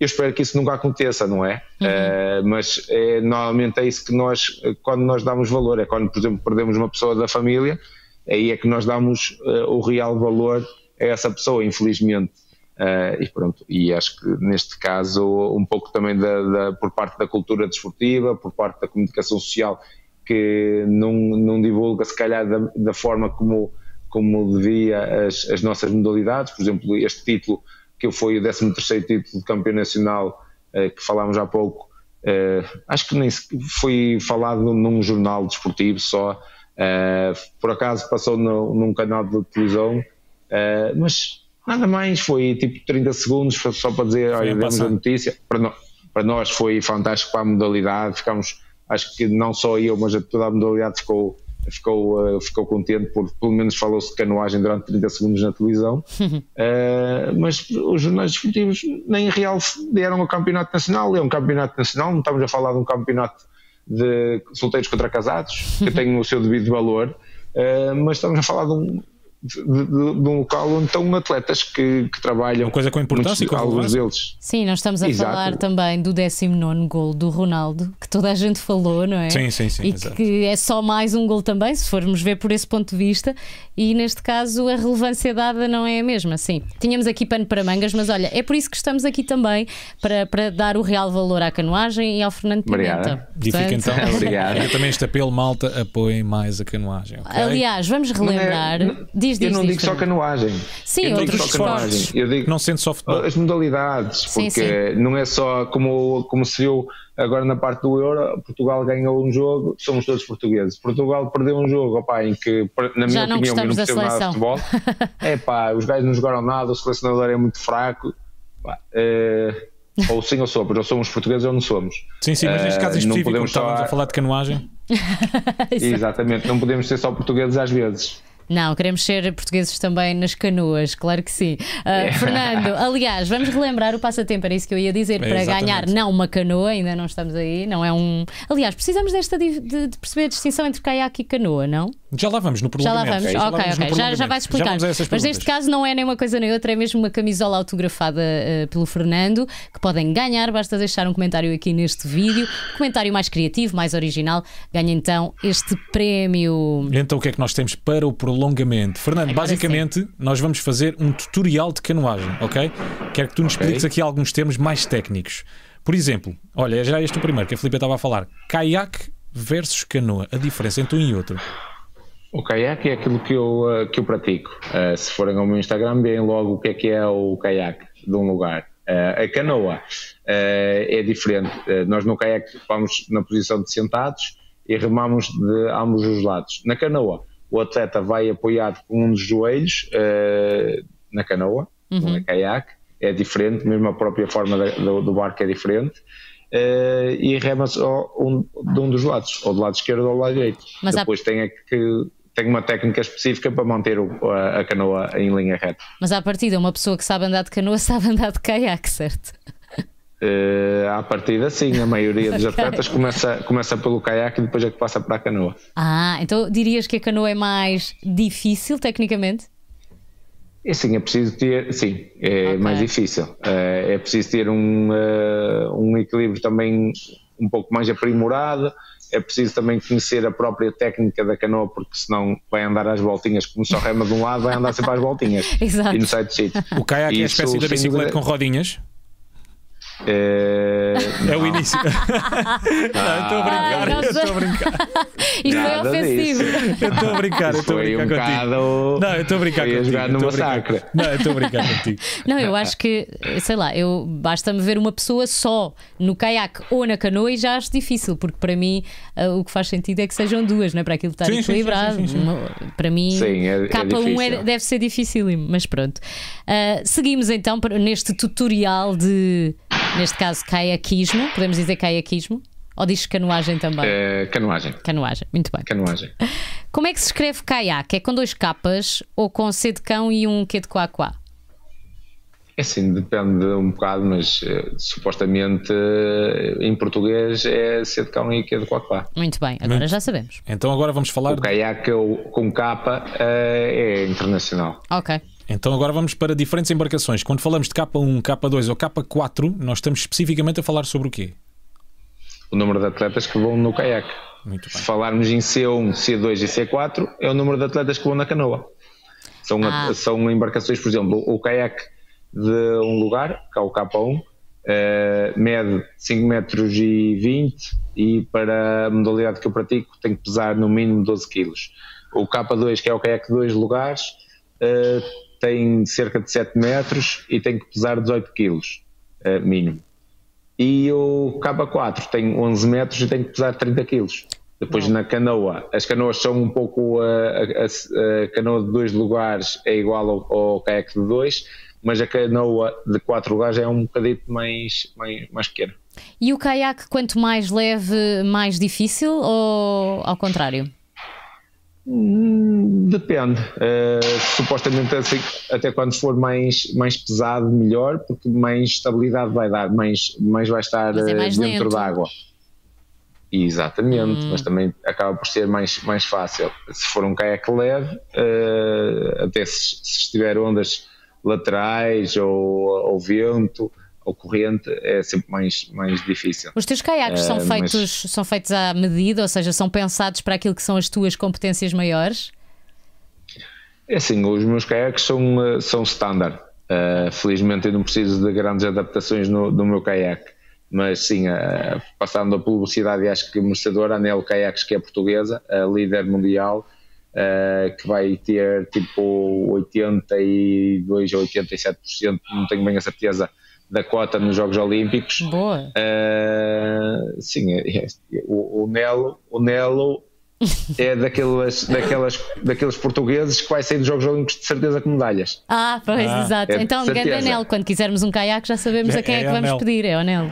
C: Eu espero que isso nunca aconteça, não é? Eh, mas é, normalmente é isso que nós, quando nós damos valor, é quando, por exemplo, perdemos uma pessoa da família, aí é que nós damos eh, o real valor a essa pessoa, infelizmente. Eh, e pronto, e acho que neste caso um pouco também da, da- por parte da cultura desportiva, por parte da comunicação social que não, não divulga se calhar da, da forma como, como devia as, as nossas modalidades, por exemplo este título que foi o 13º título de campeão nacional eh, que falámos há pouco eh, acho que nem foi falado num jornal desportivo só eh, por acaso passou no- num canal de televisão mas nada mais, foi tipo 30 segundos só para dizer, olha, demos a notícia. Para, no- para nós foi fantástico para a modalidade, ficámos, acho que não só eu, mas toda a modalidade ficou, ficou, eh, ficou contente, porque pelo menos falou-se de canoagem durante 30 segundos na televisão. Eh, mas os jornais desportivos nem real deram ao campeonato nacional, é um campeonato nacional, não estamos a falar de um campeonato de solteiros contra casados, que tem o seu devido valor, eh, mas estamos a falar de um, de, de- de um local onde estão atletas que, que trabalham.
A: Uma coisa com importância e com
C: alguns
A: relevância.
C: deles.
B: Sim, nós estamos a
C: Exato.
B: falar também do 19 gol do Ronaldo, que toda a gente falou, não é?
A: Sim, sim, sim,
B: E
A: exato.
B: que é só mais um gol também, se formos ver por esse ponto de vista, e neste caso a relevância dada não é a mesma. Sim, tínhamos aqui pano para mangas, mas olha, é por isso que estamos aqui também para, para dar o real valor à canoagem e ao Fernando Pimenta.
C: Obrigado.
A: E fica então.
C: Obrigado.
A: também este apelo, malta, apoiem mais a canoagem. ok?
B: Aliás, vamos relembrar.
C: Não é-
B: diz, diz,
C: eu não
B: diz,
C: digo só canoagem.
B: Sim,
C: eu não
B: outros
C: digo só canoagem. Eu digo
A: Não sendo só futebol.
C: as modalidades,
B: Sim,
C: porque não é só como, como se viu agora na parte do Euro, Portugal ganhou um jogo, somos todos portugueses. Portugal perdeu um jogo, opá, em que, na minha
B: Já não
C: opinião, não percebo nada de futebol. É pá, os gajos não jogaram nada, o selecionador é muito fraco. Pá, eh, ou sim ou somos, ou somos portugueses ou não somos.
A: Sim, sim, mas neste
C: Eh,
A: caso em
C: não
A: específico, como
C: podemos
A: estávamos
C: só-
A: a falar de canoagem,
C: Exatamente, não podemos ser só portugueses às vezes.
B: Não, queremos ser portugueses também nas canoas, claro que sim. Uh, Fernando, aliás, vamos relembrar o passatempo, era isso que eu ia dizer,
A: É,
B: para
A: exatamente.
B: ganhar não uma canoa, ainda não estamos aí, não é um. Aliás, precisamos desta de, de- de perceber a distinção entre caiaque e canoa, não?
A: Já lá vamos no
B: Já lá vamos, ok,
A: vamos no
B: ok, já, já
A: prolongamento.
B: vais explicar.
A: vamos essas
B: Mas neste caso não é nem uma coisa nem outra, é mesmo uma camisola autografada uh, pelo Fernando, que podem ganhar, basta deixar um comentário aqui neste vídeo. Comentário mais criativo, mais original, ganha então este prémio.
A: Então o que é que nós temos para o prolongamento? Fernando,
B: Agora
A: basicamente nós vamos fazer um tutorial de canoagem, ok? Quero que tu nos expliques aqui alguns termos mais técnicos. Por exemplo, olha, já este o primeiro que a Filipe estava a falar: caiaque versus canoa, a diferença entre um e outro.
C: O caiaque é aquilo que eu, uh, que eu pratico. Uh, se forem ao meu Instagram, veem logo o que é que é o caiaque de um lugar. Uh, a canoa é diferente. nós no caiaque vamos na posição de sentados e remamos de ambos os lados. Na canoa, o atleta vai apoiado com um dos joelhos na canoa, uhum. não é caiaque, é diferente, mesmo a própria forma do, do barco é diferente. Uh, e rema só um, de um dos lados, ou do lado esquerdo ou do lado direito. Mas Depois há... tem é que tem uma técnica específica para manter o, a, a, canoa em linha reta.
B: Mas à partida, uma pessoa que sabe andar de canoa sabe andar de caiaque, certo?
C: Uh, à partida, sim, a maioria dos atletas começa, começa pelo caiaque e depois é que passa para a canoa.
B: Ah, então dirias que a canoa é mais difícil tecnicamente?
C: É sim, é preciso ter, sim, é okay. mais difícil. É, é preciso ter um, uh, um equilíbrio também um pouco mais aprimorado. É preciso também conhecer a própria técnica da canoa, porque senão vai andar às voltinhas, como só rema de um lado, vai andar sempre às voltinhas.
B: Exato.
C: E no site sítio.
A: O caiaque é a espécie da bicicleta com rodinhas?
C: É,
A: é o início. não, estou a brincar. Ah, estou a brincar.
B: Isto Nada foi ofensivo.
A: Eu estou a brincar. Eu estou a brincar um contigo. Bocado... Não, eu estou a brincar contigo.
C: jogar no massacre.
A: Não, eu estou a brincar contigo.
B: Não, eu acho que, sei lá, eu basta-me ver uma pessoa só no caiaque ou na canoa e já acho difícil, porque para mim uh, o que faz sentido é que sejam duas, não é? Para aquilo estar sim, equilibrado. Sim, sim, para mim, é, K1 é é, deve ser dificílimo, mas pronto. Uh, seguimos então neste tutorial de Neste caso, caiaquismo. Podemos dizer caiaquismo? Ou diz canoagem também?
C: É, canoagem.
B: Canoagem, muito bem.
C: Canoagem.
B: Como é que se escreve caiaque? É com dois capas ou com C de cão e um Q de coacoá?
C: É sim, depende um bocado, mas uh, supostamente uh, em português é C de cão e Q de coacoá.
B: Muito bem, agora muito. já sabemos.
A: Então agora vamos falar.
C: O caiaque com capa uh, é internacional.
B: Ok.
A: Então agora vamos para diferentes embarcações. Quando falamos de K1, K2 ou K4, nós estamos especificamente a falar sobre o quê?
C: O número de atletas que vão no caiaque. Se falarmos em C1, C2 e C4, é o número de atletas que vão na canoa. São, ah. são embarcações, por exemplo, o caiaque de um lugar, que é o K1, uh, mede 5 metros e 20 e para a modalidade que eu pratico tem que pesar no mínimo 12 quilos. O K2, que é o caiaque de dois lugares, uh, tem cerca de 7 metros e tem que pesar 18 quilos, uh, mínimo. E o K4 tem 11 metros e tem que pesar 30 quilos. Depois Não. na canoa, as canoas são um pouco. A, a, a, canoa de dois lugares é igual ao, ao caiaque de dois, mas a canoa de quatro lugares é um bocadito mais, mais, mais pequena.
B: E o caiaque, quanto mais leve, mais difícil ou ao contrário?
C: Hum, depende. Uh, supostamente assim, até quando for mais, mais pesado, melhor, porque mais estabilidade vai dar, mais, mais vai estar
B: é mais
C: dentro d'água. Exatamente, hum. mas também acaba por ser mais, mais fácil. Se for um caiaque leve, uh, até se, se, estiver ondas laterais ou, ou vento, ou corrente é sempre mais, mais difícil.
B: Os teus caiaques uh, são, feitos, mas... são feitos à medida, ou seja, são pensados para aquilo que são as tuas competências maiores?
C: É assim, os meus caiaques são, são standard. Uh, felizmente eu não preciso de grandes adaptações no, no meu caiaque. Mas sim, uh, passando a publicidade, acho que merecedora, a Anel Caiaques, que é portuguesa, a líder mundial, Uh, que vai ter tipo 82 ou 87%, não tenho bem a certeza, da cota nos Jogos Olímpicos.
B: Boa.
C: Uh, sim, é, é, o, o, Nelo, o Nelo é daqueles, daquelas, daqueles portugueses que vai sair dos Jogos Olímpicos de certeza com medalhas.
B: Ah, pois, ah, exato. É então, grande Anel, quando quisermos um caiaque já sabemos a quem é, é que vamos pedir, é o Anel.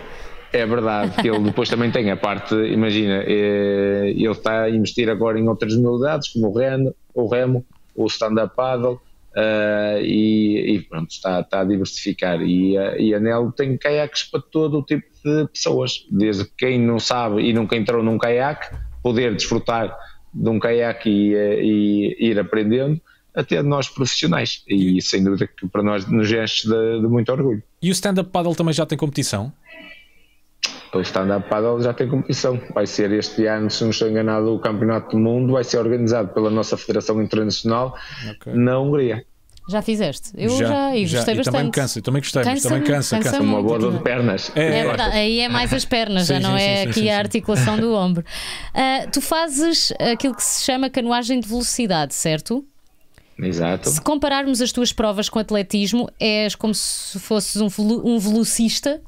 C: É verdade, que ele depois também tem a parte, imagina, ele está a investir agora em outras modalidades, como o remo, o, remo, o stand-up paddle, Uh, e, e, pronto, está, está a diversificar. E, uh, e a Nelo tem caiaques para todo o tipo de pessoas, desde quem não sabe e nunca entrou num caiaque, poder desfrutar de um caiaque e, e ir aprendendo, até nós profissionais. E sem dúvida que para nós nos enche de, de muito orgulho.
A: E o stand-up paddle também já tem competição?
C: O stand-up paddle já tem competição. Vai ser este ano, se não estou enganado, o Campeonato do Mundo vai ser organizado pela nossa Federação Internacional okay. na Hungria.
B: Já fizeste? Eu já, e gostei
A: e
B: bastante.
A: também me cansa, eu também gostei, mas
B: Cansa-me,
A: também cansa,
B: cansa-me.
A: cansa.
C: Uma dor de pernas.
A: É,
B: É verdade, aí é mais as pernas, já
A: Sim,
B: não
A: sim,
B: é
A: sim,
B: aqui
A: sim,
B: a
A: sim.
B: articulação do ombro. Ah, tu fazes aquilo que se chama canoagem de velocidade, certo?
C: Exato.
B: Se compararmos as tuas provas com atletismo, és como se fosses um, velo- um velocista,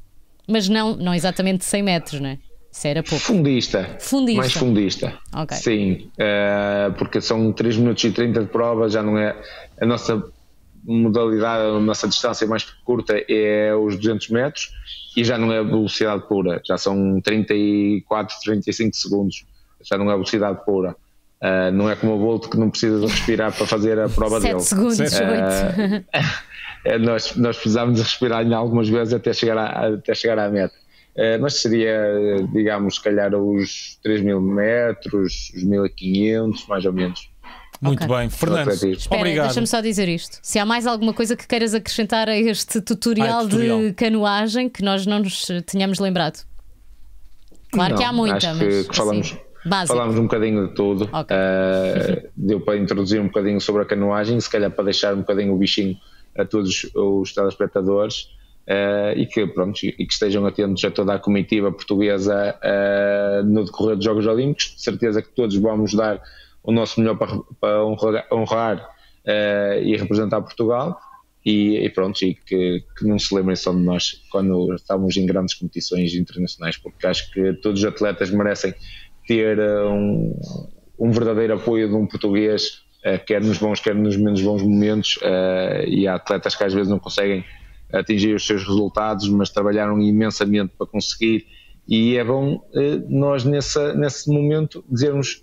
B: mas não, não exatamente 100 metros, não é? Isso era pouco.
C: Fundista.
B: Fundista.
C: Mais fundista.
B: Ok.
C: Sim, eh, porque são 3 minutos e 30 de prova, já não é. A nossa modalidade, a nossa distância mais curta é os 200 metros e já não é velocidade pura, já são 34, 35 segundos, já não é velocidade pura. Eh, não é como o Bolt que não precisa de respirar para fazer a prova
B: 7
C: dele.
B: segundos,
A: Sete.
B: 8.
C: É, nós, nós precisávamos respirar em algumas vezes até chegar, à, até chegar à meta. Eh, mas seria, digamos, se calhar os 3 mil metros, os 1500, mais ou menos.
A: Muito
B: Ok.
A: bem. Fernando.
B: Espera,
A: obrigado.
B: deixa-me só dizer isto. Se há mais alguma coisa que queiras acrescentar a este tutorial,
A: Ah, tutorial.
B: de canoagem que nós não nos tínhamos lembrado. Claro que
C: Não,
B: há muita,
C: acho que,
B: mas
C: que falamos,
B: assim,
C: falámos um bocadinho de tudo.
B: Ok.
C: Eh, deu para introduzir um bocadinho sobre a canoagem, se calhar para deixar um bocadinho o bichinho a todos os telespectadores. eh, e que pronto e que estejam atentos a toda a comitiva portuguesa eh, no decorrer dos Jogos Olímpicos de certeza que todos vamos dar o nosso melhor para, para honrar, honrar, eh, e representar Portugal e, e pronto, e que, que não se lembrem só de nós quando estamos em grandes competições internacionais, porque acho que todos os atletas merecem ter um, um verdadeiro apoio de um português, quer nos bons, quer nos menos bons momentos, eh, e há atletas que às vezes não conseguem atingir os seus resultados, mas trabalharam imensamente para conseguir, e é bom eh, nós nessa, nesse momento dizermos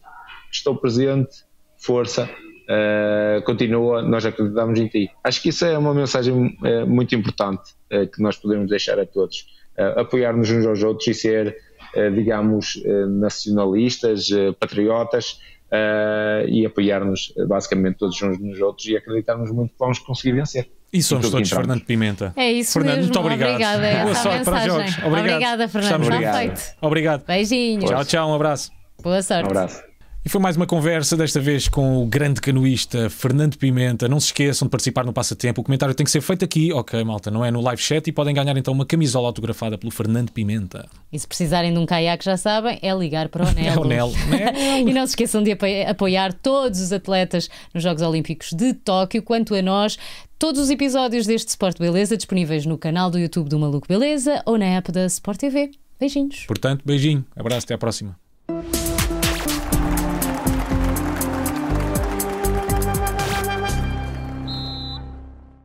C: estou presente, força, eh, continua, nós acreditamos em ti. Acho que isso é uma mensagem eh, muito importante eh, que nós podemos deixar a todos. Eh, Apoiar-nos uns aos outros e ser, eh, digamos, eh, nacionalistas, eh, patriotas eh, e apoiar-nos eh, basicamente todos uns nos outros e acreditarmos muito que vamos conseguir vencer.
A: E somos todos. Fernando Pimenta.
B: É isso
A: Fernando,
B: mesmo.
A: muito obrigado.
B: Obrigada, é
A: Boa sorte para os jogos. Obrigado.
B: Obrigada, Fernando.
A: Gostamos
B: Está
C: Obrigado.
B: feito.
A: Obrigado.
B: Beijinhos.
A: Tchau, tchau, um abraço.
B: Boa sorte.
C: Um abraço.
A: E foi mais uma conversa, desta vez com o grande canoísta Fernando Pimenta. Não se esqueçam de participar no passatempo. O comentário tem que ser feito aqui, ok, malta, não é no live chat. E podem ganhar então uma camisola autografada pelo Fernando Pimenta.
B: E se precisarem de um caiaque, já sabem, é ligar para o Nelo.
A: É o Nelo.
B: e não se esqueçam de apo- apoiar todos os atletas nos Jogos Olímpicos de Tóquio. Quanto a nós, todos os episódios deste Sport Beleza disponíveis no canal do YouTube do Maluco Beleza ou na app da Sport TV. Beijinhos.
A: Portanto, beijinho, abraço, até à próxima.